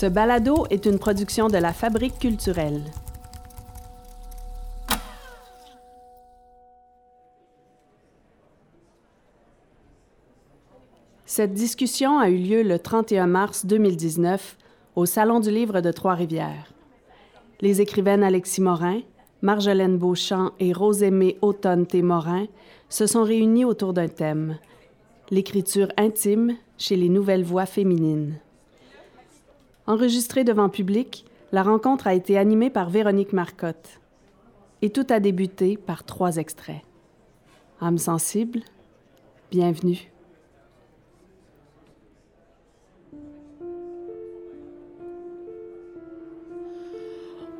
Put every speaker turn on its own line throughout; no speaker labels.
Ce balado est une production de la Fabrique culturelle. Cette discussion a eu lieu le 31 mars 2019 au Salon du Livre de Trois-Rivières. Les écrivaines Alexis Morin, Marjolaine Beauchamp et Rosémée Automne-Témorin se sont réunies autour d'un thème l'écriture intime chez les nouvelles voix féminines. Enregistrée devant public, la rencontre a été animée par Véronique Marcotte. Et tout a débuté par trois extraits. Âme sensible, bienvenue.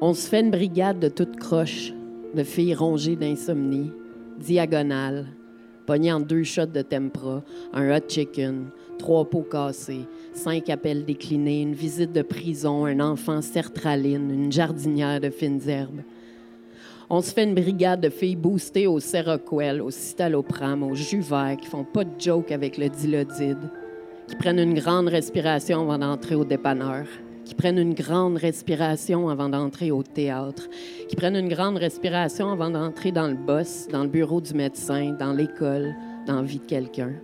On se fait une brigade de toutes croches, de filles rongées d'insomnie, diagonales, en deux shots de tempra, un hot chicken, trois pots cassés, cinq appels déclinés, une visite de prison, un enfant sertraline, une jardinière de fines herbes. On se fait une brigade de filles boostées au Seroquel, au Citalopram, au jus qui font pas de joke avec le dilodide, qui prennent une grande respiration avant d'entrer au dépanneur qui prennent une grande respiration avant d'entrer au théâtre, qui prennent une grande respiration avant d'entrer dans le boss, dans le bureau du médecin, dans l'école, dans la vie de quelqu'un.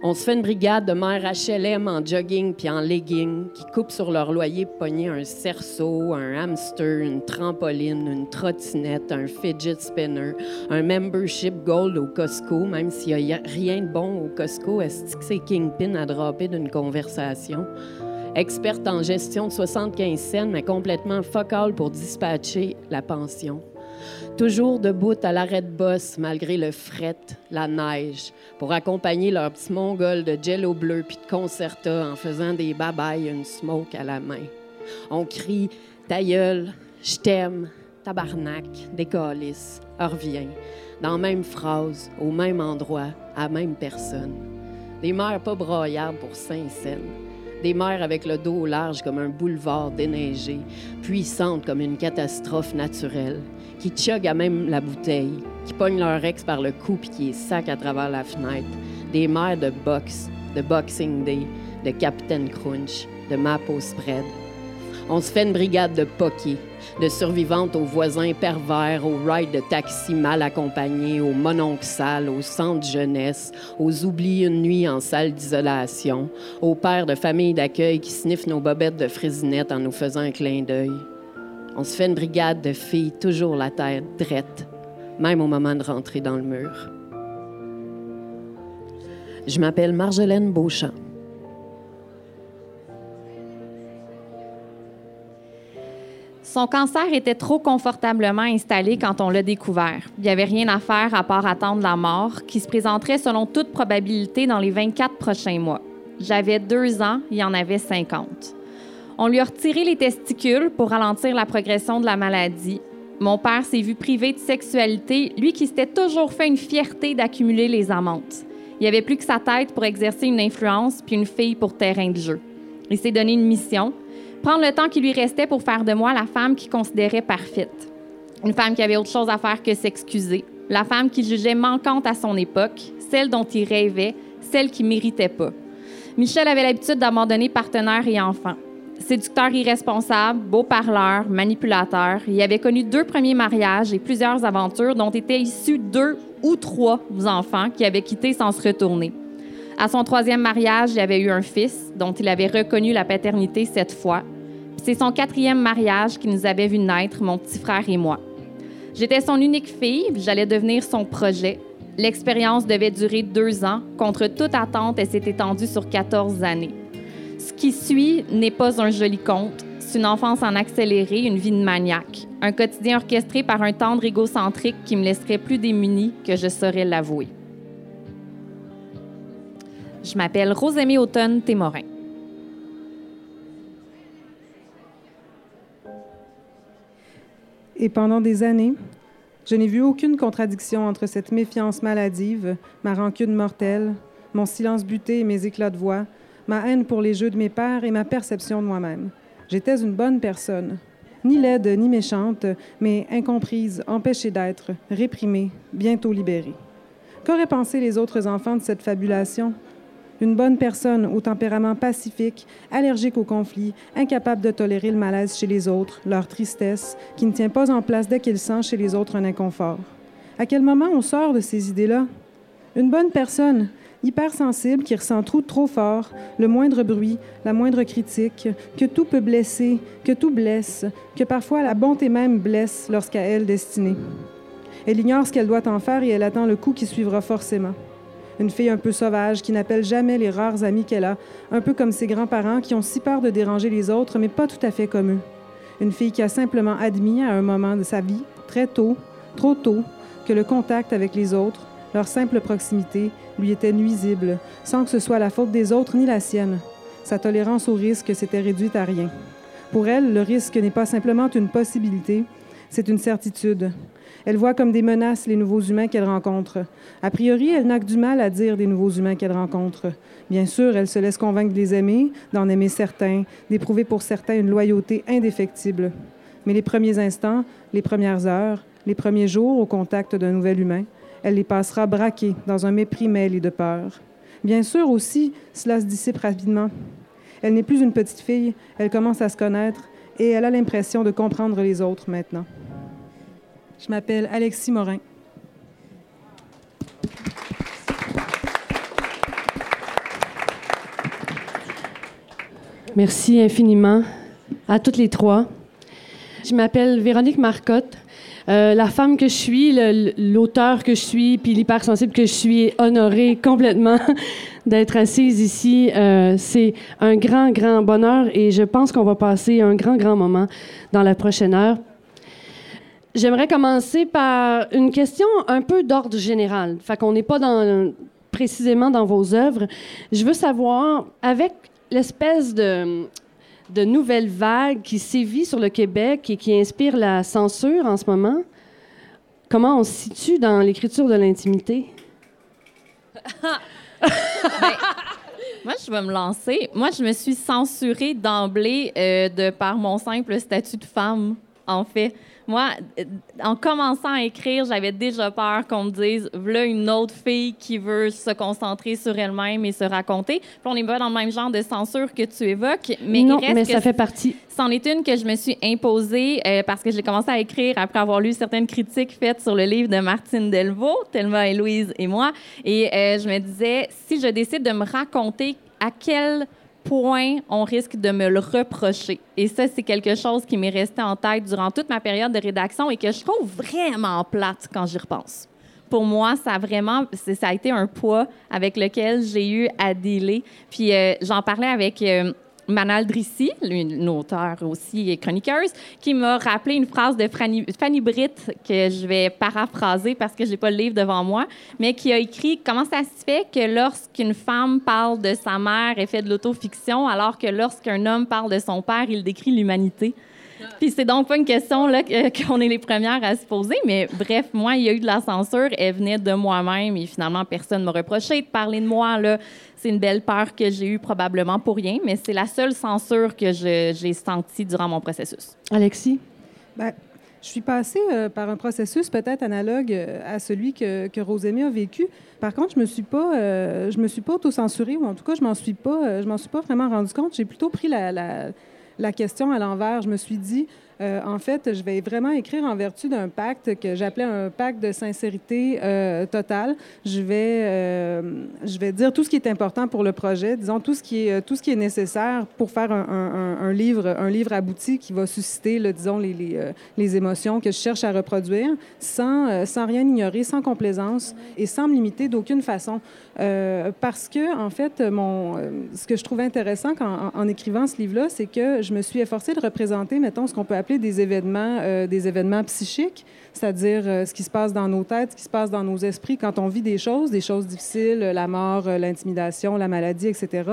On se fait une brigade de mères HLM en jogging puis en legging qui coupent sur leur loyer pogné un cerceau, un hamster, une trampoline, une trottinette, un fidget spinner, un membership gold au Costco, même s'il n'y a rien de bon au Costco, est-ce que c'est Kingpin à dropper d'une conversation? experte en gestion de 75 cents, mais complètement focal pour dispatcher la pension. Toujours debout à l'arrêt de boss, malgré le fret, la neige, pour accompagner leur petit mongol de jello bleu puis de concerta en faisant des babayes, une smoke à la main. On crie Ta gueule, je t'aime, tabarnak, décalisse, reviens, dans la même phrase, au même endroit, à même personne. Des mères pas broyardes pour scènes des mers avec le dos large comme un boulevard déneigé, puissantes comme une catastrophe naturelle, qui chug à même la bouteille, qui pognent leur ex par le cou puis qui sac à travers la fenêtre, des mères de boxe, de Boxing Day, de Captain Crunch, de Mapo Spread. On se fait une brigade de poké, de survivantes aux voisins pervers, aux rides de taxi mal accompagnés, aux mononques sales, aux centres jeunesse, aux oublis une nuit en salle d'isolation, aux pères de famille d'accueil qui sniffent nos bobettes de frésinette en nous faisant un clin d'œil. On se fait une brigade de filles toujours la tête drette, même au moment de rentrer dans le mur. Je m'appelle Marjolaine Beauchamp.
Son cancer était trop confortablement installé quand on l'a découvert. Il n'y avait rien à faire à part attendre la mort, qui se présenterait selon toute probabilité dans les 24 prochains mois. J'avais deux ans, il y en avait 50. On lui a retiré les testicules pour ralentir la progression de la maladie. Mon père s'est vu privé de sexualité, lui qui s'était toujours fait une fierté d'accumuler les amantes. Il n'y avait plus que sa tête pour exercer une influence puis une fille pour terrain de jeu. Il s'est donné une mission, prendre le temps qui lui restait pour faire de moi la femme qu'il considérait parfaite. Une femme qui avait autre chose à faire que s'excuser. La femme qu'il jugeait manquante à son époque, celle dont il rêvait, celle qui méritait pas. Michel avait l'habitude d'abandonner partenaires et enfants. Séducteur irresponsable, beau parleur, manipulateur, il avait connu deux premiers mariages et plusieurs aventures dont étaient issus deux ou trois enfants qui avaient quitté sans se retourner. À son troisième mariage, il avait eu un fils dont il avait reconnu la paternité cette fois. C'est son quatrième mariage qui nous avait vu naître, mon petit frère et moi. J'étais son unique fille, j'allais devenir son projet. L'expérience devait durer deux ans. Contre toute attente, elle s'est étendue sur 14 années. Ce qui suit n'est pas un joli conte. C'est une enfance en accéléré, une vie de maniaque. Un quotidien orchestré par un tendre égocentrique qui me laisserait plus démunie que je saurais l'avouer. Je m'appelle Rosémie Automne Témorin.
Et pendant des années, je n'ai vu aucune contradiction entre cette méfiance maladive, ma rancune mortelle, mon silence buté et mes éclats de voix, ma haine pour les jeux de mes pères et ma perception de moi-même. J'étais une bonne personne, ni laide ni méchante, mais incomprise, empêchée d'être, réprimée, bientôt libérée. Qu'auraient pensé les autres enfants de cette fabulation? Une bonne personne au tempérament pacifique, allergique au conflit, incapable de tolérer le malaise chez les autres, leur tristesse, qui ne tient pas en place dès qu'il sent chez les autres un inconfort. À quel moment on sort de ces idées-là? Une bonne personne, hypersensible, qui ressent tout trop fort, le moindre bruit, la moindre critique, que tout peut blesser, que tout blesse, que parfois la bonté même blesse lorsqu'à elle destinée. Elle ignore ce qu'elle doit en faire et elle attend le coup qui suivra forcément. Une fille un peu sauvage qui n'appelle jamais les rares amis qu'elle a, un peu comme ses grands-parents qui ont si peur de déranger les autres, mais pas tout à fait comme eux. Une fille qui a simplement admis à un moment de sa vie, très tôt, trop tôt, que le contact avec les autres, leur simple proximité, lui était nuisible, sans que ce soit la faute des autres ni la sienne. Sa tolérance au risque s'était réduite à rien. Pour elle, le risque n'est pas simplement une possibilité, c'est une certitude. Elle voit comme des menaces les nouveaux humains qu'elle rencontre. A priori, elle n'a que du mal à dire des nouveaux humains qu'elle rencontre. Bien sûr, elle se laisse convaincre de les aimer, d'en aimer certains, d'éprouver pour certains une loyauté indéfectible. Mais les premiers instants, les premières heures, les premiers jours au contact d'un nouvel humain, elle les passera braquées dans un mépris mêlé de peur. Bien sûr aussi, cela se dissipe rapidement. Elle n'est plus une petite fille, elle commence à se connaître et elle a l'impression de comprendre les autres maintenant. Je m'appelle Alexis Morin.
Merci infiniment à toutes les trois. Je m'appelle Véronique Marcotte. Euh, la femme que je suis, l'auteur que je suis, puis l'hypersensible que je suis, honorée complètement d'être assise ici. Euh, c'est un grand, grand bonheur et je pense qu'on va passer un grand, grand moment dans la prochaine heure. J'aimerais commencer par une question un peu d'ordre général. Fait qu'on n'est pas précisément dans vos œuvres. Je veux savoir, avec l'espèce de, de nouvelle vague qui sévit sur le Québec et qui inspire la censure en ce moment, comment on se situe dans l'écriture de l'intimité?
Ben, moi, je vais me lancer. Moi, je me suis censurée d'emblée euh, de par mon simple statut de femme, en fait. Moi, en commençant à écrire, j'avais déjà peur qu'on me dise voilà une autre fille qui veut se concentrer sur elle-même et se raconter. Puis on n'est pas dans le même genre de censure que tu évoques, mais
non,
il reste
mais
que
ça fait partie.
C'en est une que je me suis imposée euh, parce que j'ai commencé à écrire après avoir lu certaines critiques faites sur le livre de Martine Delvaux, Thelma et Louise et moi. Et euh, je me disais, si je décide de me raconter à quel point on risque de me le reprocher. Et ça, c'est quelque chose qui m'est resté en tête durant toute ma période de rédaction et que je trouve vraiment plate quand j'y repense. Pour moi, ça a vraiment, ça a été un poids avec lequel j'ai eu à dealer. Puis euh, j'en parlais avec euh, Manal Drissi, une auteure aussi et chroniqueuse, qui m'a rappelé une phrase de Fanny, Britt que je vais paraphraser parce que j'ai pas le livre devant moi, mais qui a écrit comment ça se fait que lorsqu'une femme parle de sa mère, elle fait de l'autofiction, alors que lorsqu'un homme parle de son père, il décrit l'humanité. Puis c'est donc pas une question là qu'on est les premières à se poser, mais bref, moi, il y a eu de la censure, elle venait de moi-même et finalement personne m'a reproché de parler de moi là. C'est une belle peur que j'ai eue probablement pour rien, mais c'est la seule censure que j'ai sentie durant mon processus.
Alexis?
Ben, je suis passée euh, par un processus peut-être analogue euh, à celui que, que a vécu. Par contre, je me suis pas, euh, je me suis pas auto-censurée, ou en tout cas, je m'en suis pas, je m'en suis pas vraiment rendu compte. J'ai plutôt pris la, la, la question à l'envers. Je me suis dit, euh, en fait, je vais vraiment écrire en vertu d'un pacte que j'appelais un pacte de sincérité euh, totale. Je vais, euh, je vais dire tout ce qui est important pour le projet, disons tout ce qui est, tout ce qui est nécessaire pour faire un, livre, un livre abouti qui va susciter, disons, les, les, les, émotions que je cherche à reproduire, sans, sans rien ignorer, sans complaisance et sans me limiter d'aucune façon. parce que, en fait, mon, ce que je trouve intéressant en, en écrivant ce livre-là, c'est que je me suis efforcée de représenter, mettons, ce qu'on peut appeler des événements, euh, des événements psychiques, c'est-à-dire euh, ce qui se passe dans nos têtes, ce qui se passe dans nos esprits quand on vit des choses, des choses difficiles, la mort, euh, l'intimidation, la maladie, etc.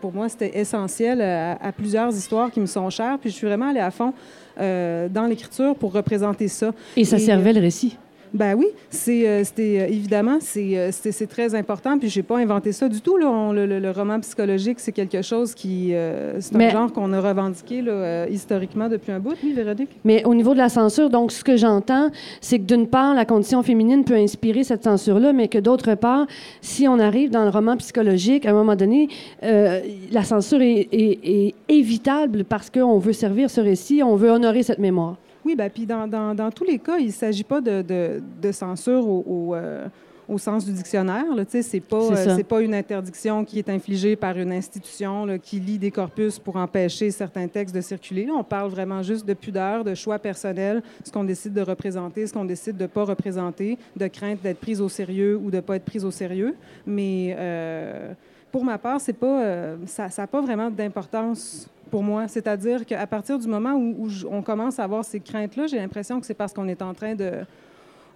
pour moi, c'était essentiel à, plusieurs histoires qui me sont chères, puis je suis vraiment allée à fond dans l'écriture pour représenter ça.
Et ça servait le récit.
Ben oui, c'est euh, c'était euh, évidemment c'est euh, c'est c'est très important. Puis j'ai pas inventé ça du tout. Là. On- le, le- le roman psychologique, c'est quelque chose qui euh, c'est un
Mais-
genre qu'on a revendiqué là, euh, historiquement depuis un bout. Oui, Véronique.
Mais au niveau de la censure, donc, ce que j'entends, c'est que d'une part, la condition féminine peut inspirer cette censure-là, mais que d'autre part, si on arrive dans le roman psychologique, à un moment donné, euh, la censure est, est- est évitable parce qu'on veut servir ce récit, on veut honorer cette mémoire.
Oui, ben puis dans, dans, dans tous les cas, il ne s'agit pas de, de, de censure au, au, euh, au sens du dictionnaire. Sais, c'est pas euh, pas une interdiction qui est infligée par une institution là, qui lit des corpus pour empêcher certains textes de circuler. On parle vraiment juste de pudeur, de choix personnel, ce qu'on décide de représenter, ce qu'on décide de ne pas représenter, de crainte d'être prise au sérieux ou de ne pas être prise au sérieux. Mais euh, pour ma part, c'est pas, ça n'a pas vraiment d'importance pour moi. C'est-à-dire qu'à partir du moment où, on commence à avoir ces craintes-là, j'ai l'impression que c'est parce qu'on est en train de...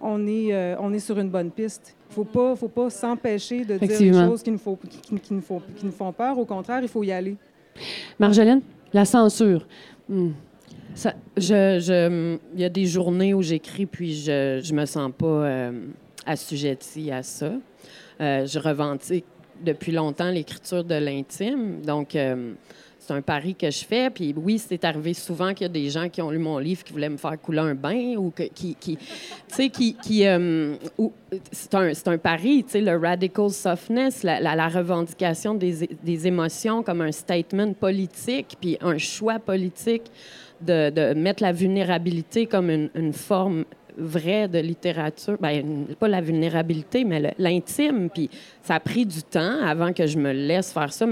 On est, euh, on est sur une bonne piste. Il ne faut pas, faut pas s'empêcher de dire des choses qui nous, faut, qui, qui nous font, qui nous font peur. Au contraire, il faut y aller.
Marjolaine, la censure. Hmm.
Ça, je, je, il y a des journées où j'écris puis je, je me sens pas euh, assujettie à ça. Euh, je revendique depuis longtemps l'écriture de l'intime, donc euh, c'est un pari que je fais. Puis oui, c'est arrivé souvent qu'il y a des gens qui ont lu mon livre qui voulaient me faire couler un bain ou que, qui, tu sais, qui, qui euh, c'est un, un pari, tu sais, le radical softness, la, revendication des, des émotions comme un statement politique, puis un choix politique de, de mettre la vulnérabilité comme une, une forme vraie de littérature. Ben, pas la vulnérabilité, mais l'intime. Puis ça a pris du temps avant que je me laisse faire ça,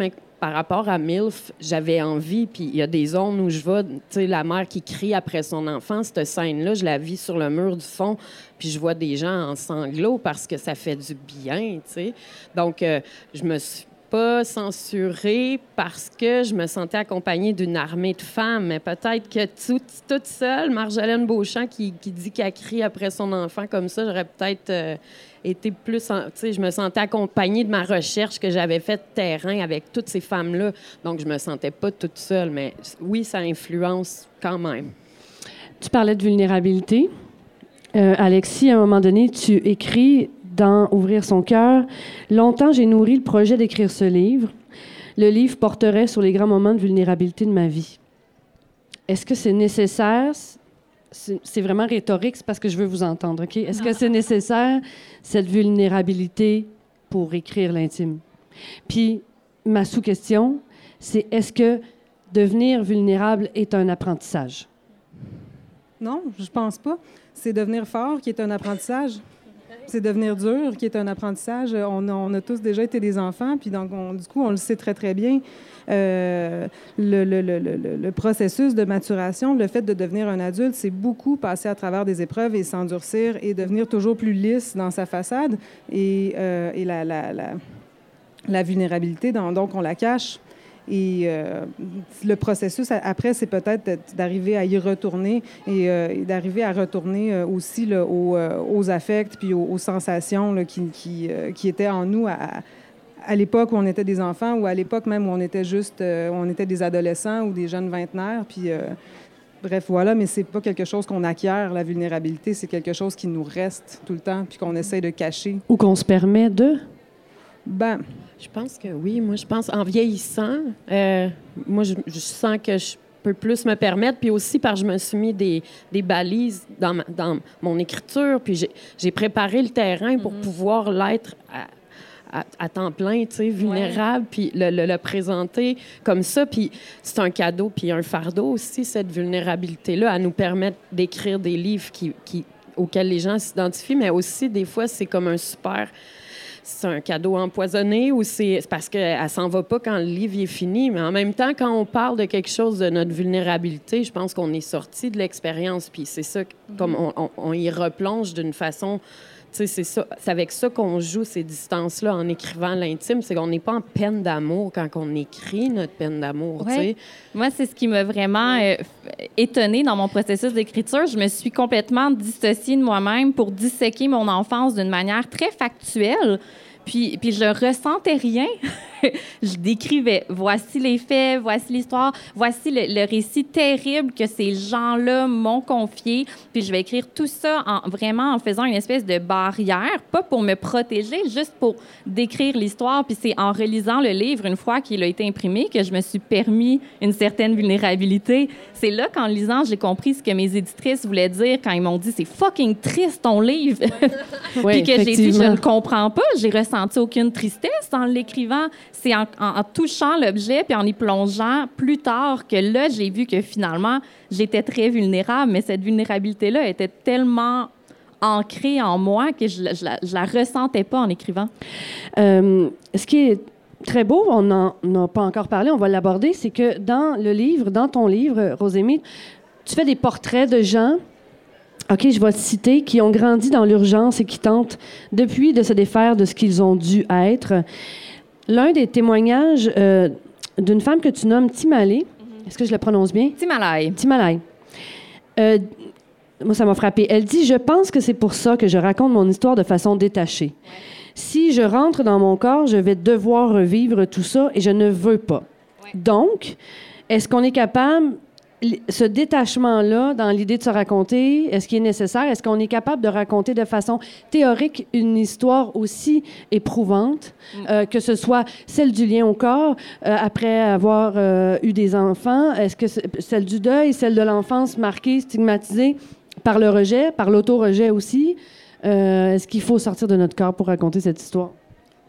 par rapport à MILF, j'avais envie, puis il y a des zones où je vais, tu sais, la mère qui crie après son enfant, cette scène-là, je la vis sur le mur du fond, puis je vois des gens en sanglots parce que ça fait du bien, tu sais. Donc, euh, je me suis pas censurée parce que je me sentais accompagnée d'une armée de femmes, mais peut-être que tout- toute seule, Marjolaine Beauchamp qui, qui dit qu'elle crie après son enfant comme ça, j'aurais peut-être euh, été plus... Tu sais, je me sentais accompagnée de ma recherche que j'avais faite terrain avec toutes ces femmes-là, donc je me sentais pas toute seule, mais oui, ça influence quand même.
Tu parlais de vulnérabilité. Euh, Alexis, à un moment donné, tu écris dans Ouvrir son cœur. Longtemps, j'ai nourri le projet d'écrire ce livre. Le livre porterait sur les grands moments de vulnérabilité de ma vie. Est-ce que c'est nécessaire? C'est vraiment rhétorique, c'est parce que je veux vous entendre, OK? Est-ce que c'est nécessaire, cette vulnérabilité, pour écrire l'intime? Puis, ma sous-question, c'est est-ce que devenir vulnérable est un apprentissage?
Non, je pense pas. C'est devenir fort qui est un apprentissage. C'est devenir dur qui est un apprentissage. On a, on a tous déjà été des enfants, puis donc on- du coup, on le sait très, très bien. Euh, le- le- le- le processus de maturation, le fait de devenir un adulte, c'est beaucoup passer à travers des épreuves et s'endurcir et devenir toujours plus lisse dans sa façade. Et, euh, et la, la- la- la vulnérabilité, dans- donc on la cache. Et euh, le processus après, c'est peut-être d'arriver à y retourner et, euh, d'arriver à retourner euh, aussi aux, affects puis aux, sensations qui, étaient en nous à, l'époque où on était des enfants ou à l'époque même où on était juste, on était des adolescents ou des jeunes vingtenaires. Puis bref, voilà, mais c'est pas quelque chose qu'on acquiert, la vulnérabilité, c'est quelque chose qui nous reste tout le temps puis qu'on essaie de cacher.
Ou qu'on se permet de?
Ben,
Je pense que oui. Moi, je pense en vieillissant, euh, moi, je, je sens que je peux plus me permettre. Puis aussi, parce que je me suis mis des, des balises dans, ma- dans mon écriture. Puis j'ai- j'ai préparé le terrain pour pouvoir l'être à, à- à temps plein, tu sais, vulnérable, puis le, le- le présenter comme ça. Puis c'est un cadeau, puis un fardeau aussi, cette vulnérabilité-là, à nous permettre d'écrire des livres qui, qui, auxquels les gens s'identifient, mais aussi, des fois, c'est comme un super c'est un cadeau empoisonné ou c'est parce qu'elle s'en va pas quand le livre est fini. Mais en même temps, quand on parle de quelque chose de notre vulnérabilité, je pense qu'on est sorti de l'expérience. Puis c'est ça, comme on, on- on y replonge d'une façon. C'est ça. C'est avec ça qu'on joue ces distances-là en écrivant l'intime. C'est qu'on n'est pas en peine d'amour quand on écrit notre peine d'amour.
Ouais. Moi, c'est ce qui m'a vraiment euh, étonnée dans mon processus d'écriture. Je me suis complètement dissociée de moi-même pour disséquer mon enfance d'une manière très factuelle. Puis, puis je ressentais rien. je décrivais. Voici les faits, voici l'histoire, voici le, récit terrible que ces gens-là m'ont confié. Puis je vais écrire tout ça en, vraiment en faisant une espèce de barrière, pas pour me protéger, juste pour décrire l'histoire. Puis c'est en relisant le livre, une fois qu'il a été imprimé, que je me suis permis une certaine vulnérabilité. C'est là qu'en lisant, j'ai compris ce que mes éditrices voulaient dire quand ils m'ont dit c'est fucking triste ton livre. Puis que j'ai dit je ne comprends pas, j'ai ressenti aucune tristesse en l'écrivant c'est en, touchant l'objet puis en y plongeant plus tard que là, j'ai vu que finalement, j'étais très vulnérable, mais cette vulnérabilité-là était tellement ancrée en moi que je, ne la, ressentais pas en écrivant.
Euh, ce qui est très beau, on n'en a pas encore parlé, on va l'aborder, c'est que dans le livre, dans ton livre, Rosémie, tu fais des portraits de gens OK, je vais te citer, qui ont grandi dans l'urgence et qui tentent depuis de se défaire de ce qu'ils ont dû être l'un des témoignages euh, d'une femme que tu nommes Timalé. Mhm. Est-ce que je le prononce bien?
Timalay.
Timalay. Euh, moi, ça m'a frappé. Elle dit Je pense que c'est pour ça que je raconte mon histoire de façon détachée. Si je rentre dans mon corps, je vais devoir revivre tout ça et je ne veux pas. Donc, est-ce qu'on est capable ce détachement-là dans l'idée de se raconter, est-ce qu'il est nécessaire? Est-ce qu'on est capable de raconter de façon théorique une histoire aussi éprouvante, mm. euh, que ce soit celle du lien au corps euh, après avoir euh, eu des enfants? Est-ce que celle du deuil, celle de l'enfance marquée, stigmatisée par le rejet, par l'auto-rejet aussi? est-ce qu'il faut sortir de notre corps pour raconter cette histoire?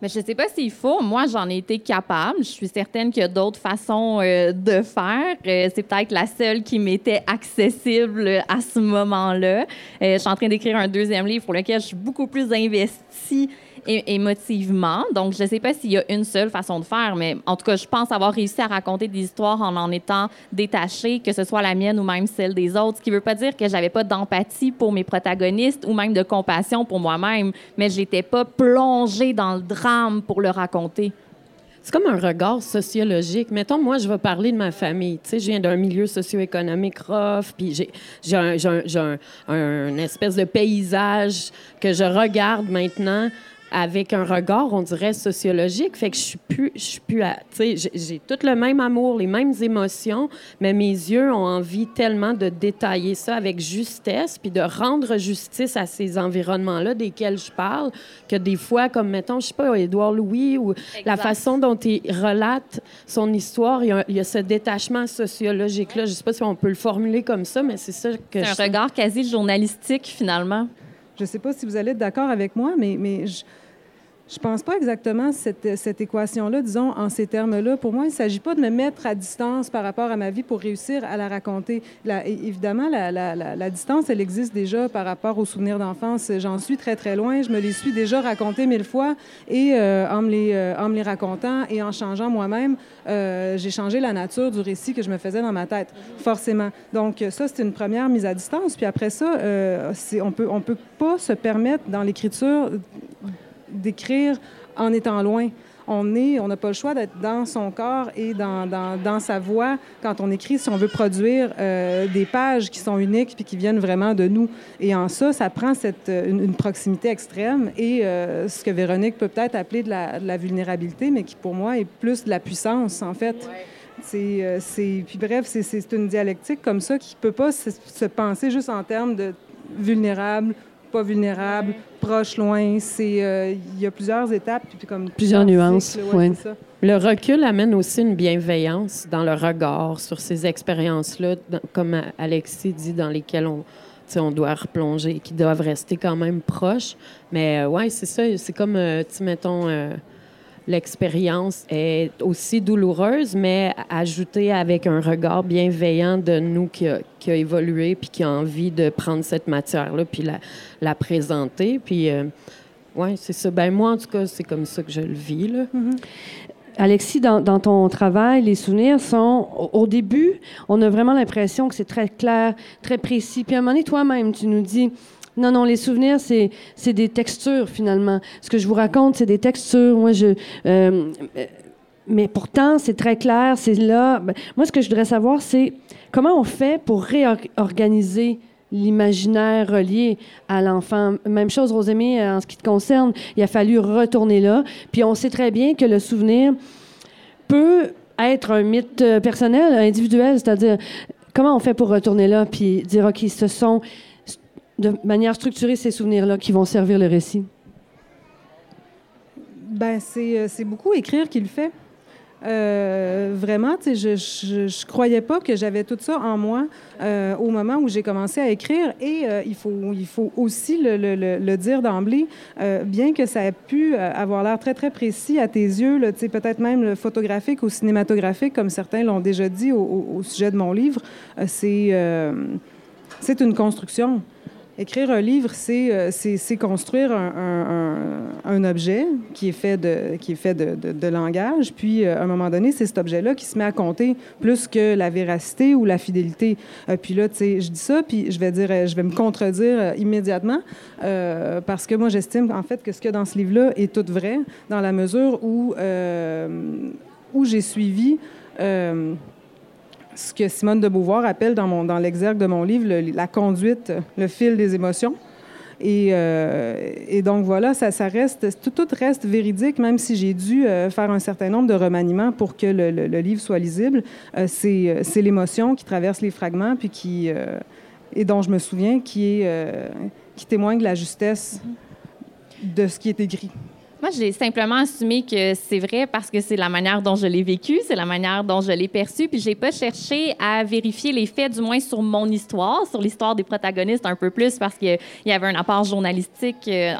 Je ne sais pas s'il faut. Moi, j'en ai été capable. Je suis certaine qu'il y a d'autres façons euh, de faire. Euh, c'est peut-être la seule qui m'était accessible à ce moment-là. Euh, je suis en train d'écrire un deuxième livre pour lequel je suis beaucoup plus investie émotivement. Donc, je ne sais pas s'il y a une seule façon de faire, mais en tout cas, je pense avoir réussi à raconter des histoires en en étant détachée, que ce soit la mienne ou même celle des autres. Ce qui ne veut pas dire que j'avais pas d'empathie pour mes protagonistes ou même de compassion pour moi-même, mais je n'étais pas plongée dans le drame pour le raconter.
C'est comme un regard sociologique. Mettons, moi, je vais parler de ma famille. Tu sais, je viens d'un milieu socio-économique rough, puis j'ai un, un, un, espèce de paysage que je regarde maintenant avec un regard, on dirait, sociologique. Fait que je suis plus, je suis plus tu sais, j'ai tout le même amour, les mêmes émotions, mais mes yeux ont envie tellement de détailler ça avec justesse, puis de rendre justice à ces environnements-là desquels je parle, que des fois, comme mettons, je sais pas, Édouard Louis, ou la façon dont il relate son histoire, il y a, ce détachement sociologique-là. Je sais pas si on peut le formuler comme ça, mais c'est ça que
C'est un regard quasi journalistique, finalement.
Je ne sais pas si vous allez être d'accord avec moi, mais, mais je, je pense pas exactement cette, cette équation-là, disons, en ces termes-là. Pour moi, il ne s'agit pas de me mettre à distance par rapport à ma vie pour réussir à la raconter. évidemment, la, la, la, distance, elle existe déjà par rapport aux souvenirs d'enfance. J'en suis très, très loin. Je me les suis déjà racontés mille fois et euh, en, me les, euh, en me les racontant et en changeant moi-même, euh, j'ai changé la nature du récit que je me faisais dans ma tête, forcément. Donc, ça, c'est une première mise à distance. Puis après ça, on peut, on peut pas se permettre dans l'écriture d'écrire en étant loin. On est, on n'a pas le choix d'être dans son corps et dans, dans, dans, sa voix quand on écrit si on veut produire euh, des pages qui sont uniques puis qui viennent vraiment de nous. Et en ça, ça prend cette, une, proximité extrême et euh, ce que Véronique peut peut-être appeler de la, de la, vulnérabilité, mais qui pour moi est plus de la puissance, en fait. C'est, euh, c'est, puis bref, c'est, c'est une dialectique comme ça qui ne peut pas se, se penser juste en termes de vulnérable pas vulnérable, proche, loin. C'est, euh, il y a plusieurs étapes. Puis comme
plusieurs nuances.
Le recul amène aussi une bienveillance dans le regard sur ces expériences-là, comme Alexis dit, dans lesquelles on, on doit replonger, qui doivent rester quand même proches. Mais euh, ouais, c'est ça. C'est comme, euh, tu mettons l'expérience est aussi douloureuse, mais ajoutée avec un regard bienveillant de nous qui a, qui a évolué puis qui a envie de prendre cette matière-là puis la, la présenter. Puis, euh, ouais, c'est ça. Ben moi, en tout cas, c'est comme ça que je le vis. Là.
Mm-hmm. Alexis, dans, dans, ton travail, les souvenirs sont, au, début, on a vraiment l'impression que c'est très clair, très précis. Puis à un moment donné, toi-même, tu nous dis, non, non, les souvenirs, c'est, des textures, finalement. Ce que je vous raconte, c'est des textures. Euh, mais pourtant, c'est très clair, c'est là. Moi, ce que je voudrais savoir, c'est comment on fait pour réorganiser l'imaginaire relié à l'enfant? Même chose, Rosemée, en ce qui te concerne, il a fallu retourner là. Puis on sait très bien que le souvenir peut être un mythe euh, personnel, individuel, c'est-à-dire comment on fait pour retourner là puis dire, OK, ce sont de manière structurée ces souvenirs-là qui vont servir le récit?
Ben, c'est, euh, beaucoup écrire qui le fait. Euh, vraiment, je, je, je, croyais pas que j'avais tout ça en moi euh, au moment où j'ai commencé à écrire. Et euh, il, faut, il faut aussi le, le, le dire d'emblée, bien que ça ait pu avoir l'air très, très précis à tes yeux, peut-être même photographique ou cinématographique, comme certains l'ont déjà dit au, au, sujet de mon livre, c'est une construction. Écrire un livre, c'est, euh, construire un, objet qui est fait de, langage. Puis, euh, à un moment donné, c'est cet objet-là qui se met à compter plus que la véracité ou la fidélité. Euh, puis là, tu sais, je dis ça, puis je vais me contredire immédiatement parce que moi, j'estime en fait que ce qu'il y a dans ce livre-là est tout vrai dans la mesure où j'ai suivi ce que Simone de Beauvoir appelle dans, l'exergue de mon livre la conduite, le fil des émotions. Et, euh, donc voilà, ça, reste, tout, reste véridique, même si j'ai dû euh, faire un certain nombre de remaniements pour que le, livre soit lisible. Euh, c'est, l'émotion qui traverse les fragments, puis qui, et dont je me souviens, qui témoigne de la justesse de ce qui est écrit.
Moi, j'ai simplement assumé que c'est vrai parce que c'est la manière dont je l'ai vécu, c'est la manière dont je l'ai perçu, puis j'ai pas cherché à vérifier les faits, du moins sur mon histoire, sur l'histoire des protagonistes un peu plus, parce qu'il y avait un apport journalistique, euh,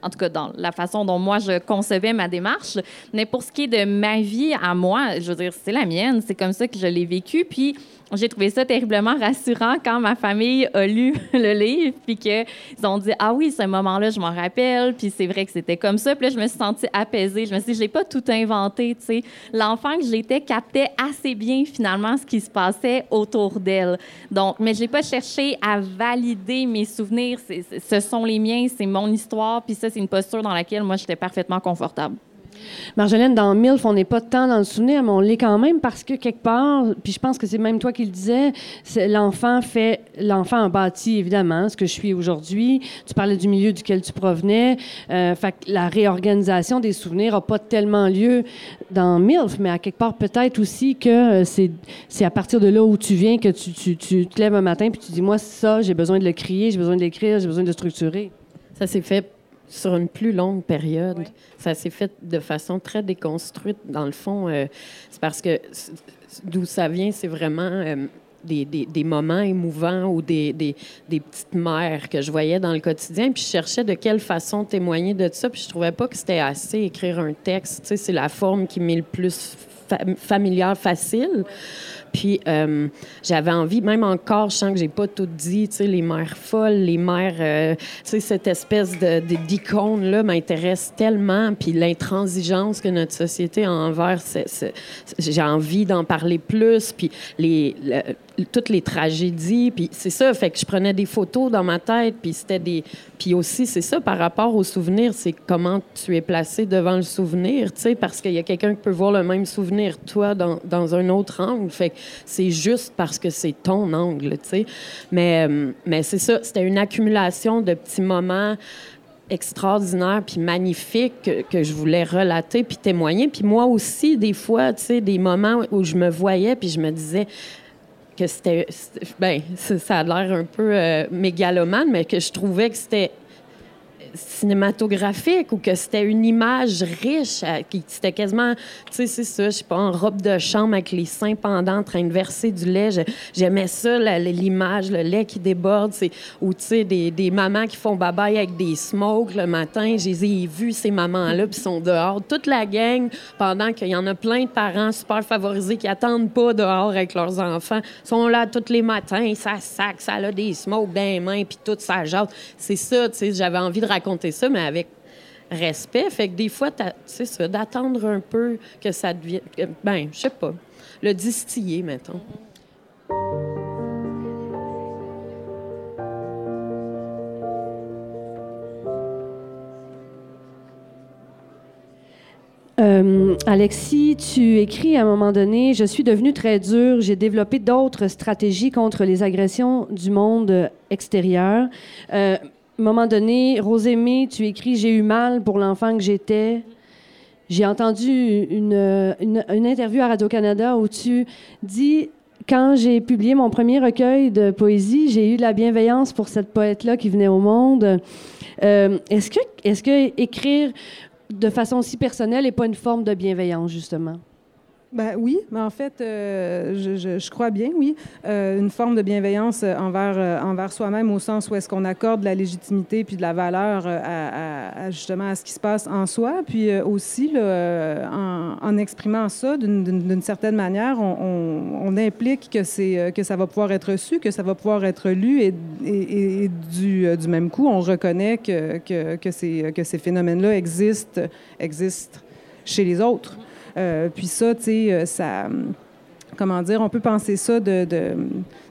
en tout cas dans la façon dont moi je concevais ma démarche. Mais pour ce qui est de ma vie à moi, je veux dire, c'est la mienne, c'est comme ça que je l'ai vécu, puis j'ai trouvé ça terriblement rassurant quand ma famille a lu le livre, puis qu'ils ont dit Ah oui, ce moment-là, je m'en rappelle, puis c'est vrai que c'était comme ça. Puis là, je me suis sentie apaisée. Je me suis dit, je n'ai pas tout inventé, tu sais. L'enfant que j'étais captait assez bien, finalement, ce qui se passait autour d'elle. Donc, mais je n'ai pas cherché à valider mes souvenirs. Ce sont les miens, c'est mon histoire, puis ça, c'est une posture dans laquelle moi, j'étais parfaitement confortable.
Marjolaine, dans MILF, on n'est pas tant dans le souvenir, mais on l'est quand même parce que quelque part, puis je pense que c'est même toi qui le disais, l'enfant fait, l'enfant a bâti évidemment ce que je suis aujourd'hui. Tu parlais du milieu duquel tu provenais. Euh, fait que la réorganisation des souvenirs n'a pas tellement lieu dans MILF, mais à quelque part peut-être aussi que c'est, c'est à partir de là où tu viens que tu te lèves un matin puis tu dis, moi, ça, j'ai besoin de le crier, j'ai besoin de l'écrire, j'ai besoin de le structurer.
Ça s'est fait sur une plus longue période. Ça s'est fait de façon très déconstruite. Dans le fond, euh, c'est parce que d'où ça vient, c'est vraiment euh, des, des, des, moments émouvants ou des, des, petites mères que je voyais dans le quotidien. Puis je cherchais de quelle façon témoigner de ça. Puis je trouvais pas que c'était assez écrire un texte. Tu sais, c'est la forme qui m'est le plus fa familière, facile. Puis euh, j'avais envie, même encore, je sens que j'ai pas tout dit, tu sais, les mères folles, les mères, euh, tu sais, cette espèce de, d'icône-là m'intéresse tellement. Puis l'intransigeance que notre société a envers, j'ai envie d'en parler plus. Puis les, le, toutes les tragédies, puis c'est ça, fait que je prenais des photos dans ma tête, puis c'était des... Puis aussi, c'est ça, par rapport au souvenir, c'est comment tu es placé devant le souvenir, tu sais, parce qu'il y a quelqu'un qui peut voir le même souvenir, toi, dans, un autre angle, fait c'est juste parce que c'est ton angle, tu sais. Mais, mais c'est ça, c'était une accumulation de petits moments extraordinaires puis magnifiques que, que, je voulais relater puis témoigner. Puis moi aussi, des fois, tu sais, des moments où je me voyais puis je me disais que c'était. Ben, ça a l'air un peu euh, mégalomane, mais que je trouvais que c'était cinématographique ou que c'était une image riche, euh, qui c'était quasiment, tu sais, c'est ça, je sais pas, en robe de chambre avec les seins pendants en train de verser du lait. J'aimais ça, l'image, le lait qui déborde, ou tu sais, des, mamans qui font babaille avec des smokes le matin. Je les ai vus, ces mamans-là, puis sont dehors. Toute la gang, pendant qu'il y en a plein de parents super favorisés qui attendent pas dehors avec leurs enfants, sont là tous les matins, ça sac, ça a des smokes dans les mains, puis tout ça jase. C'est ça, tu sais, j'avais envie de raconter ça, mais avec respect. Fait que des fois, c'est ça, d'attendre un peu que ça devienne. Ben, je sais pas. Le distiller, mettons.
Euh, Alexis, tu écris à un moment donné Je suis devenu très dur, j'ai développé d'autres stratégies contre les agressions du monde extérieur. Euh, un moment donné, Rosémée, tu écris J'ai eu mal pour l'enfant que j'étais. J'ai entendu une, interview à Radio-Canada où tu dis quand j'ai publié mon premier recueil de poésie, j'ai eu de la bienveillance pour cette poète-là qui venait au monde. Euh, est-ce que, est-ce que écrire de façon si personnelle n'est pas une forme de bienveillance, justement?
Ben oui, mais en fait, euh, je, crois bien, oui, euh, une forme de bienveillance envers, euh, envers soi-même au sens où est-ce qu'on accorde de la légitimité puis de la valeur à, justement à ce qui se passe en soi, puis aussi en, exprimant ça d'une certaine manière, on, implique que c'est que ça va pouvoir être reçu, que ça va pouvoir être lu et, du, même coup, on reconnaît que, que, que ces, que ces phénomènes-là existent, existent chez les autres. Euh, puis ça, tu sais, euh, ça comment dire, on peut penser ça de,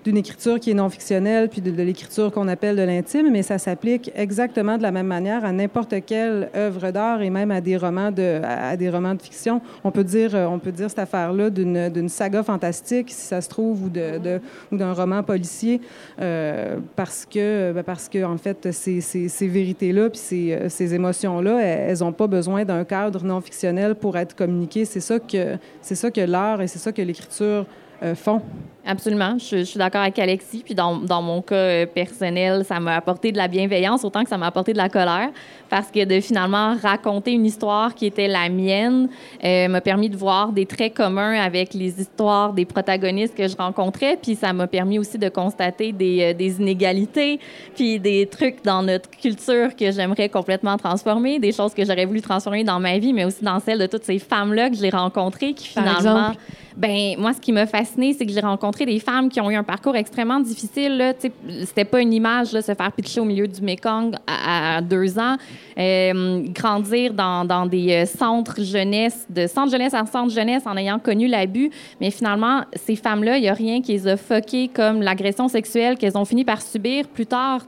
d'une écriture qui est non fictionnelle, puis de, l'écriture qu'on appelle de l'intime, mais ça s'applique exactement de la même manière à n'importe quelle œuvre d'art et même à des romans de, à, des romans de fiction. On peut dire, euh, on peut dire cette affaire-là d'une, saga fantastique, si ça se trouve, ou, de, ou d'un roman policier, euh, parce que, ben parce que en fait, ces, ces, vérités-là, puis ces, euh, ces émotions-là, elles n'ont pas besoin d'un cadre non fictionnel pour être communiquées. C'est ça que, c'est ça que l'art et c'est ça que l'écriture font.
Absolument. Je, je suis d'accord avec Alexis. Puis dans, dans mon cas euh, personnel, ça m'a apporté de la bienveillance autant que ça m'a apporté de la colère. Parce que de finalement raconter une histoire qui était la mienne euh, m'a permis de voir des traits communs avec les histoires des protagonistes que je rencontrais. Puis ça m'a permis aussi de constater des, euh, des inégalités, puis des trucs dans notre culture que j'aimerais complètement transformer, des choses que j'aurais voulu transformer dans ma vie, mais aussi dans celle de toutes ces femmes-là que j'ai rencontrées qui finalement. Ben moi, ce qui m'a fasciné, c'est que j'ai rencontré des femmes qui ont eu un parcours extrêmement difficile. C'était pas une image, là, se faire pitcher au milieu du Mekong à, deux ans, euh, grandir dans, des euh, centres jeunesse, de centre jeunesse à centre jeunesse en ayant connu l'abus. Mais finalement, ces femmes-là, il n'y a rien qui les a fuckées comme l'agression sexuelle qu'elles ont fini par subir plus tard.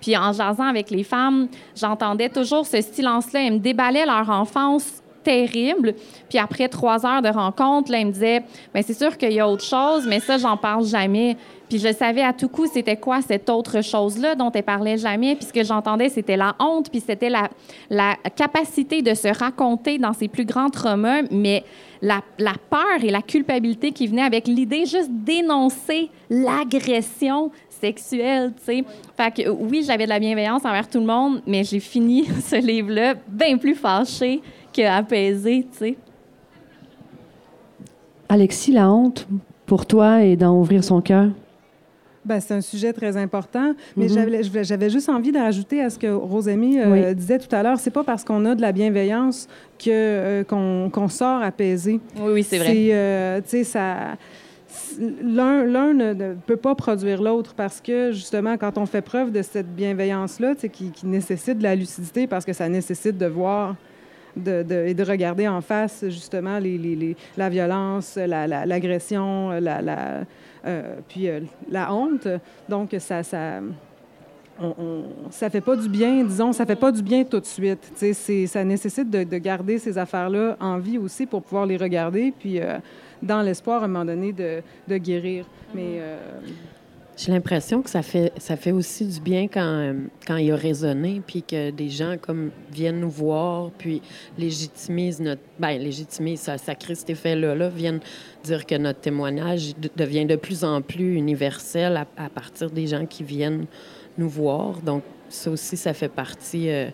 Puis en jasant avec les femmes, j'entendais toujours ce silence-là. Elles me déballaient leur enfance terrible. Puis après trois heures de rencontre, là, il me disait, ben c'est sûr qu'il y a autre chose, mais ça, j'en parle jamais. Puis je savais à tout coup c'était quoi cette autre chose-là dont elle parlait jamais. Puis ce que j'entendais, c'était la honte, puis c'était la, la capacité de se raconter dans ses plus grands traumas, mais la, la peur et la culpabilité qui venaient avec l'idée juste d'énoncer l'agression sexuelle, tu sais. Fait que oui, j'avais de la bienveillance envers tout le monde, mais j'ai fini ce livre-là bien plus fâchée apaisé, tu sais.
Alexis, la honte, pour toi, est d'en ouvrir son cœur?
Ben, c'est un sujet très important, mais mm-hmm. j'avais juste envie d'ajouter à ce que Rosémie euh, disait tout à l'heure. C'est pas parce qu'on a de la bienveillance que euh, qu'on sort apaisé.
Oui, oui, c'est vrai.
Euh, tu sais, ça l'un ne, peut pas produire l'autre parce que, justement, quand on fait preuve de cette bienveillance-là, qui, qui nécessite de la lucidité parce que ça nécessite de voir et de regarder en face justement la violence, l'agression, la, euh, puis euh, la honte. Donc, ça, ça, ça fait pas du bien, disons, ça fait pas du bien tout de suite. Ça nécessite de, de, garder ces affaires-là en vie aussi pour pouvoir les regarder, puis euh, dans l'espoir, à un moment donné, de, de guérir. Mais...
J'ai l'impression que ça fait, ça fait aussi du bien quand, euh, quand il a résonné, puis que des gens comme viennent nous voir, puis légitimisent notre... Ben, légitimisent, ça, ça crée cet effet-là, là, viennent dire que notre témoignage devient de plus en plus universel à, partir des gens qui viennent nous voir. Donc, ça aussi, ça fait partie... Euh,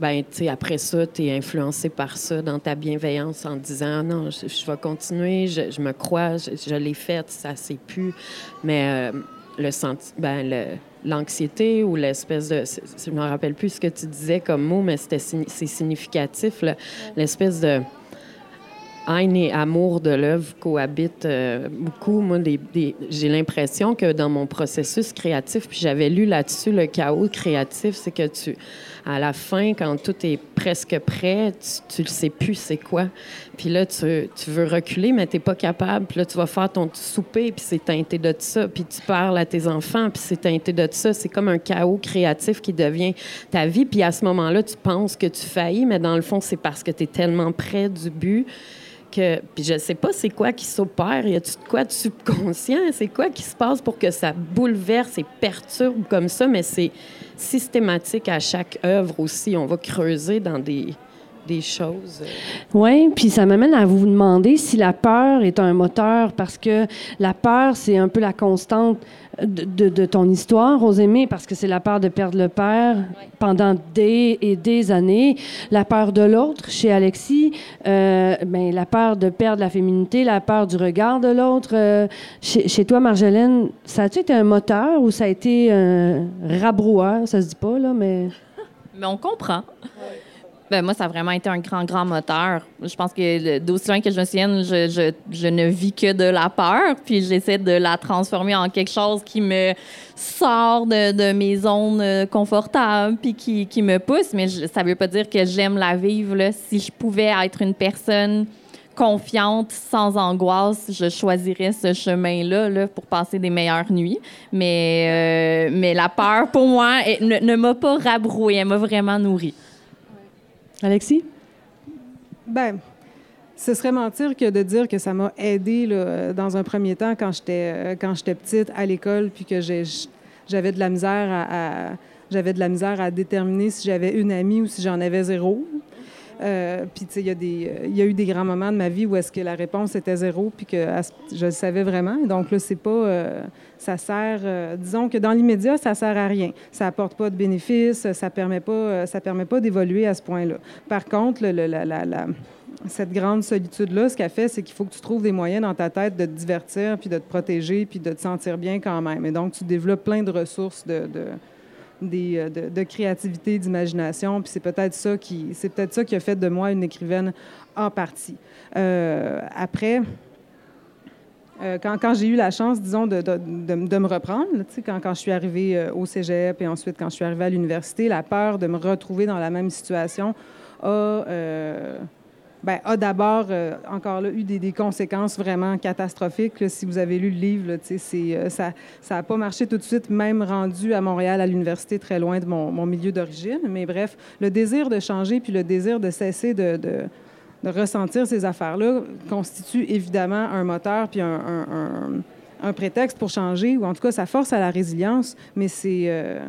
ben, après ça, tu es influencé par ça dans ta bienveillance en disant non, je, vais continuer, je, me crois, je, l'ai fait, ça s'est pu. Mais euh, le senti ben, l'anxiété ou l'espèce de je me rappelle plus ce que tu disais comme mot mais c'était c'est significatif l'espèce de haine et amour de l'œuvre cohabitent euh, beaucoup. Moi, j'ai l'impression que dans mon processus créatif, puis j'avais lu là-dessus le chaos créatif, c'est que tu, à la fin, quand tout est presque prêt, tu, ne sais plus c'est quoi. Puis là, tu, veux reculer, mais tu n'es pas capable. Puis là, tu vas faire ton souper, puis c'est teinté de ça. Puis tu parles à tes enfants, puis c'est teinté de ça. C'est comme un chaos créatif qui devient ta vie. Puis à ce moment-là, tu penses que tu faillis, mais dans le fond, c'est parce que tu es tellement près du but que, puis je sais pas c'est quoi qui s'opère, y a-tu de quoi de subconscient, c'est quoi qui se passe pour que ça bouleverse et perturbe comme ça, mais c'est systématique à chaque œuvre aussi. On va creuser dans des, des choses.
Oui, puis ça m'amène à vous demander si la peur est un moteur, parce que la peur, c'est un peu la constante de, de, ton histoire, Rosémée, parce que c'est la peur de perdre le père pendant des et des années, la peur de l'autre chez Alexis, euh, ben, la peur de perdre la féminité, la peur du regard de l'autre. Euh, chez, chez, toi, Marjolaine, ça a-tu été un moteur ou ça a été un rabroueur? Ça se dit pas, là, mais...
Mais on comprend. Ben, moi, ça a vraiment été un grand, grand moteur. Je pense que d'aussi loin que je me souvienne, je, ne vis que de la peur, puis j'essaie de la transformer en quelque chose qui me sort de, mes zones euh, confortables, puis qui, me pousse. Mais ça ne veut pas dire que j'aime la vivre. Si je pouvais être une personne confiante, sans angoisse, je choisirais ce chemin-là là, pour passer des meilleures nuits. Mais, euh, la peur, pour moi, ne, ne m'a pas rabrouée, elle m'a vraiment nourrie.
Alexis?
Ben, ce serait mentir que de dire que ça m'a aidé dans un premier temps quand j'étais euh, quand j'étais petite à l'école puis que j'avais de la misère à, j'avais de la misère à déterminer si j'avais une amie ou si j'en avais zéro. Euh, puis, tu sais, il y, a eu des grands moments de ma vie où est-ce que la réponse était zéro, puis que je le savais vraiment. donc, là, c'est pas... Euh, ça sert... Euh, disons que dans l'immédiat, ça sert à rien. Ça apporte pas de bénéfices, ça permet pas, ça permet pas d'évoluer à ce point-là. Par contre, cette grande solitude-là, ce qu'elle fait, c'est qu'il faut que tu trouves des moyens dans ta tête de te divertir, puis de te protéger, puis de te sentir bien quand même. Et donc, tu développes plein de ressources de des, euh, de, créativité, d'imagination. Puis c'est peut-être ça qui, c'est peut-être ça qui a fait de moi une écrivaine en partie. Euh, après, euh, quand, quand j'ai eu la chance, disons, de, de, de me reprendre, quand, quand je suis arrivée au cégep et ensuite quand je suis arrivée à l'université, la peur de me retrouver dans la même situation a ben, a d'abord, euh, encore là, eu des, conséquences vraiment catastrophiques. si vous avez lu le livre, c'est, euh, ça n'a pas marché tout de suite, même rendu à Montréal, à l'université, très loin de mon, milieu d'origine. Mais bref, le désir de changer puis le désir de cesser de, ressentir ces affaires-là constitue évidemment un moteur puis un, un, prétexte pour changer, ou en tout cas, ça force à la résilience, mais c'est... Euh,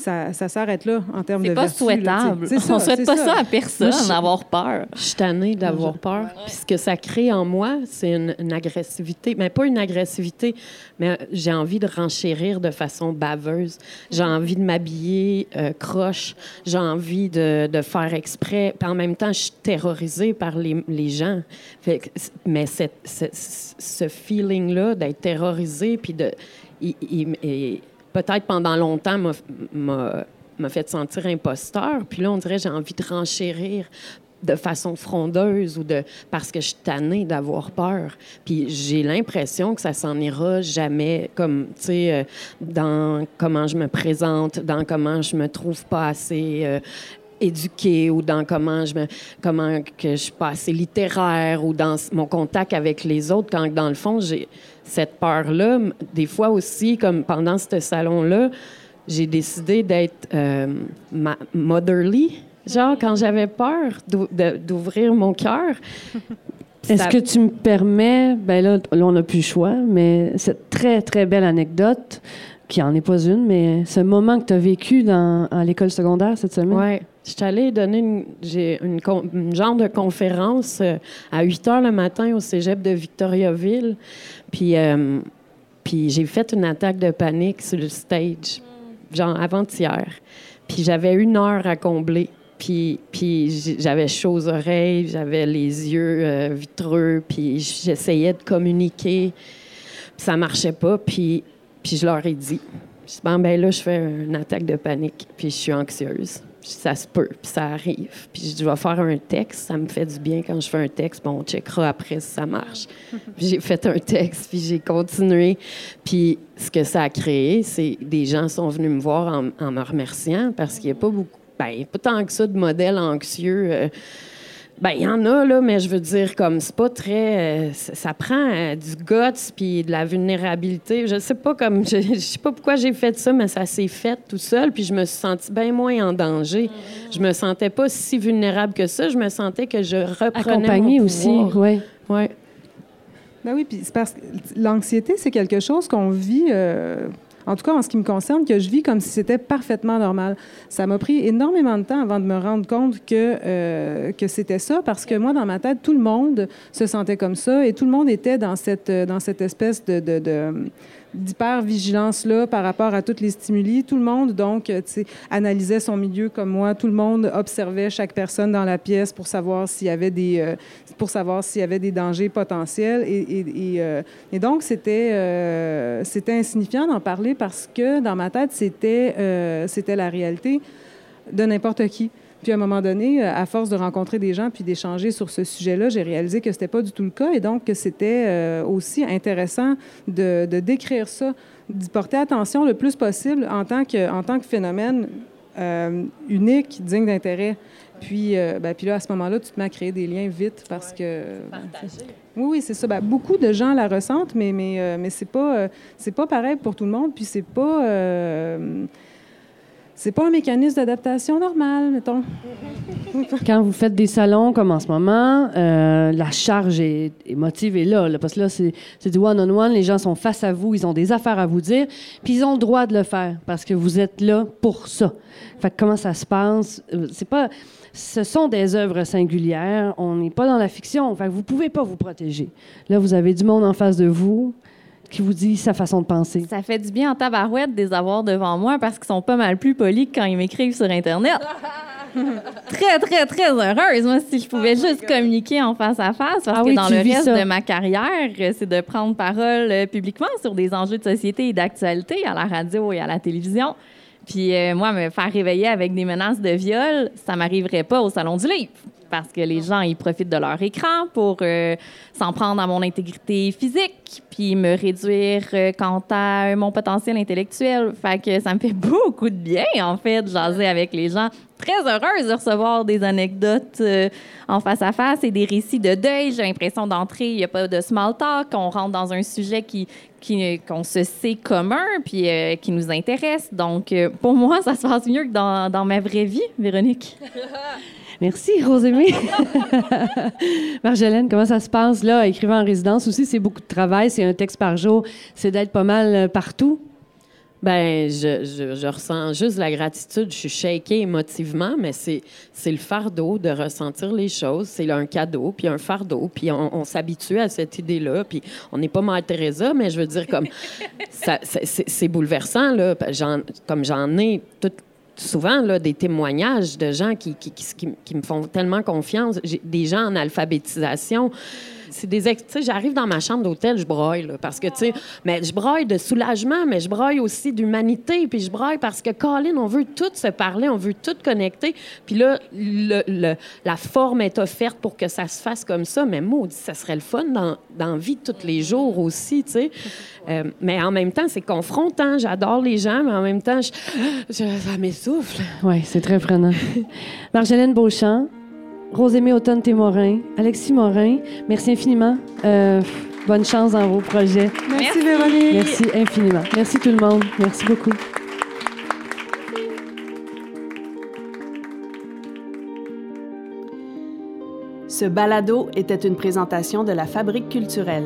ça, s'arrête là en termes de
C'est pas souhaitable. On ne souhaite pas ça. à personne, d'avoir peur.
Je suis tannée d'avoir peur. Puis ce que ça crée en moi, c'est une, agressivité. Mais pas une agressivité, mais j'ai envie de renchérir de façon baveuse. J'ai envie de m'habiller euh, croche. J'ai envie de, de, faire exprès. Puis en même temps, je suis terrorisée par les, les gens. mais cette, ce feeling-là d'être terrorisée, puis de... il, peut-être pendant longtemps, m'a fait sentir imposteur. Puis là, on dirait j'ai envie de renchérir de façon frondeuse ou de parce que je suis tannée d'avoir peur. Puis j'ai l'impression que ça s'en ira jamais comme tu sais euh, dans comment je me présente, dans comment je me trouve pas assez euh, éduquée ou dans comment je me comment que je suis pas assez littéraire ou dans mon contact avec les autres quand dans le fond j'ai cette peur-là, des fois aussi, comme pendant ce salon-là, j'ai décidé d'être euh, motherly, genre quand j'avais peur d'ouvrir mon cœur.
Est-ce que tu me permets, ben là, on n'a plus le choix, mais cette très, très belle anecdote, qui en est pas une, mais ce moment que tu as vécu dans, à l'école secondaire cette semaine?
Oui. Je suis allée donner une, genre de conférence euh, à 8 heures le matin au cégep de Victoriaville. Puis, euh, puis j'ai fait une attaque de panique sur le stage, genre avant-hier. Puis j'avais une heure à combler. Puis, puis j'avais chaud aux oreilles, j'avais les yeux euh, vitreux, puis j'essayais de communiquer. Puis ça marchait pas. Puis, puis je leur ai dit, je dis, bon, ben là, je fais une attaque de panique, puis je suis anxieuse. Puis ça se peut, puis ça arrive. Puis je vais faire un texte, ça me fait du bien quand je fais un texte, bon, on checkera après si ça marche. Puis j'ai fait un texte, puis j'ai continué. Puis ce que ça a créé, c'est des gens sont venus me voir en, en me remerciant parce qu'il n'y a pas beaucoup, ben, pas tant que ça de modèles anxieux. euh, ben, il y en a, là, mais je veux dire, comme, c'est pas très. euh, ça, prend euh, du guts puis de la vulnérabilité. Je sais pas, comme. Je, je sais pas pourquoi j'ai fait ça, mais ça s'est fait tout seul, puis je me suis sentie bien moins en danger. Je me sentais pas si vulnérable que ça. Je me sentais que je reprenais.
Accompagné
mon
aussi, oui.
Ouais.
Ben oui, puis c'est parce que l'anxiété, c'est quelque chose qu'on vit, euh, en tout cas en ce qui me concerne, que je vis comme si c'était parfaitement normal. Ça m'a pris énormément de temps avant de me rendre compte que, euh, c'était ça, parce que moi, dans ma tête, tout le monde se sentait comme ça et tout le monde était dans cette, euh, espèce de d'hyper-vigilance-là par rapport à tous les stimuli. Tout le monde, donc, euh, analysait son milieu comme moi. Tout le monde observait chaque personne dans la pièce pour savoir s'il y avait des, euh, pour savoir s'il dangers potentiels. Et, euh, donc, c'était, insignifiant d'en parler parce que dans ma tête, c'était, c'était la réalité de n'importe qui. Puis à un moment donné, euh, à force de rencontrer des gens puis d'échanger sur ce sujet-là, j'ai réalisé que c'était pas du tout le cas et donc que c'était euh, aussi intéressant de, de décrire ça, d'y porter attention le plus possible en tant que, en tant que phénomène euh, unique, digne d'intérêt. Puis, euh, ben, puis là, à ce moment-là, tu te mets à créer des liens vite parce que... Oui, oui, c'est ça. Ben, beaucoup de gens la ressentent, mais, mais, euh, mais c'est pas, c'est pas pareil pour tout le monde. Puis c'est pas... c'est pas un mécanisme d'adaptation normal, mettons.
Quand vous faites des salons comme en ce moment, euh, la charge est- émotive est là, parce que là, c'est c'est du one-on-one, les gens sont face à vous, ils ont des affaires à vous dire, puis ils ont le droit de le faire, parce que vous êtes là pour ça. Fait que comment ça se passe? Euh, C'est pas... Ce sont des œuvres singulières, on n'est pas dans la fiction, fait que vous pouvez pas vous protéger. Là, vous avez du monde en face de vous qui vous dit sa façon de penser.
Ça fait du bien en tabarouette de les avoir devant moi parce qu'ils sont pas mal plus polis que quand ils m'écrivent sur Internet. très, très, très heureuse, moi, si je pouvais juste communiquer en face à face. Parce
Ah
que
oui,
dans le reste
ça.
de ma carrière, euh, c'est de prendre parole euh, publiquement sur des enjeux de société et d'actualité à la radio et à la télévision. Puis euh, moi, me faire réveiller avec des menaces de viol, ça m'arriverait pas au Salon du Livre. Parce que les gens, ils profitent de leur écran pour euh, s'en prendre à mon intégrité physique, puis me réduire euh, quant à euh, mon potentiel intellectuel. Fait ça me fait beaucoup de bien, en fait, de jaser avec les gens. Très heureuse de recevoir des anecdotes en face à face et des récits de deuil. J'ai l'impression d'entrer, il n'y a pas de small talk, on rentre dans un sujet qui qu'on se sait commun puis qui nous intéresse. Donc, pour moi, ça se passe mieux que dans, dans ma vraie vie, Véronique.
Merci, Rosémie. Marjolaine, comment ça se passe là, écrivant en résidence aussi? C'est beaucoup de travail, c'est un texte par jour, c'est d'être pas mal euh, partout.
Ben, je, je, je ressens juste la gratitude. Je suis shakée émotivement, mais c'est, c'est le fardeau de ressentir les choses. C'est un cadeau, puis un fardeau, puis on, on s'habitue à cette idée-là. Puis on n'est pas Mère Teresa, mais je veux dire, comme, ça, c'est, bouleversant, là. J'en- comme j'en ai tout, souvent là, des témoignages de gens qui, qui, qui, qui- me font tellement confiance. Des gens en alphabétisation. C'est des tu sais, j'arrive dans ma chambre d'hôtel, je broille parce que tu sais, mais je broille de soulagement, mais je broille aussi d'humanité, puis je broille parce que Colin, on veut tout se parler, on veut tout connecter, puis là la forme est offerte pour que ça se fasse comme ça, mais maudit, ça serait le fun dans, dans vie tous les jours aussi, tu sais. Euh, mais en même temps, c'est confrontant. J'adore les gens, mais en même temps, je, je- ça m'essouffle.
Oui, c'est très prenant. Marjolaine Beauchamp, Rosémie Automne-Témorin, Alexis Morin, merci infiniment. Euh, bonne chance dans vos projets.
Merci, Véronique.
Merci infiniment. Merci tout le monde. Merci beaucoup.
Ce balado était une présentation de la Fabrique culturelle.